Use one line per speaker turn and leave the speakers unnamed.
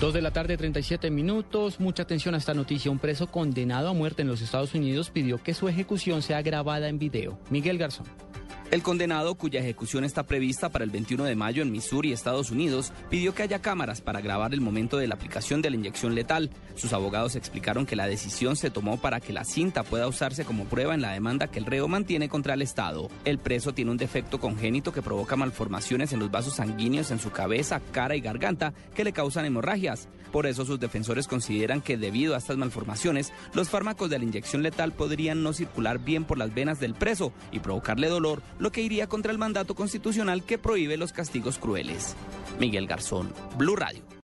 Dos de la tarde, 37 minutos. Mucha atención a esta noticia. Un preso condenado a muerte en los Estados Unidos pidió que su ejecución sea grabada en video. Miguel Garzón.
El condenado, cuya ejecución está prevista para el 21 de mayo en Missouri, Estados Unidos, pidió que haya cámaras para grabar el momento de la aplicación de la inyección letal. Sus abogados explicaron que la decisión se tomó para que la cinta pueda usarse como prueba en la demanda que el reo mantiene contra el Estado. El preso tiene un defecto congénito que provoca malformaciones en los vasos sanguíneos en su cabeza, cara y garganta que le causan hemorragias. Por eso sus defensores consideran que debido a estas malformaciones, los fármacos de la inyección letal podrían no circular bien por las venas del preso y provocarle dolor, lo que iría contra el mandato constitucional que prohíbe los castigos crueles. Miguel Garzón, Blue Radio.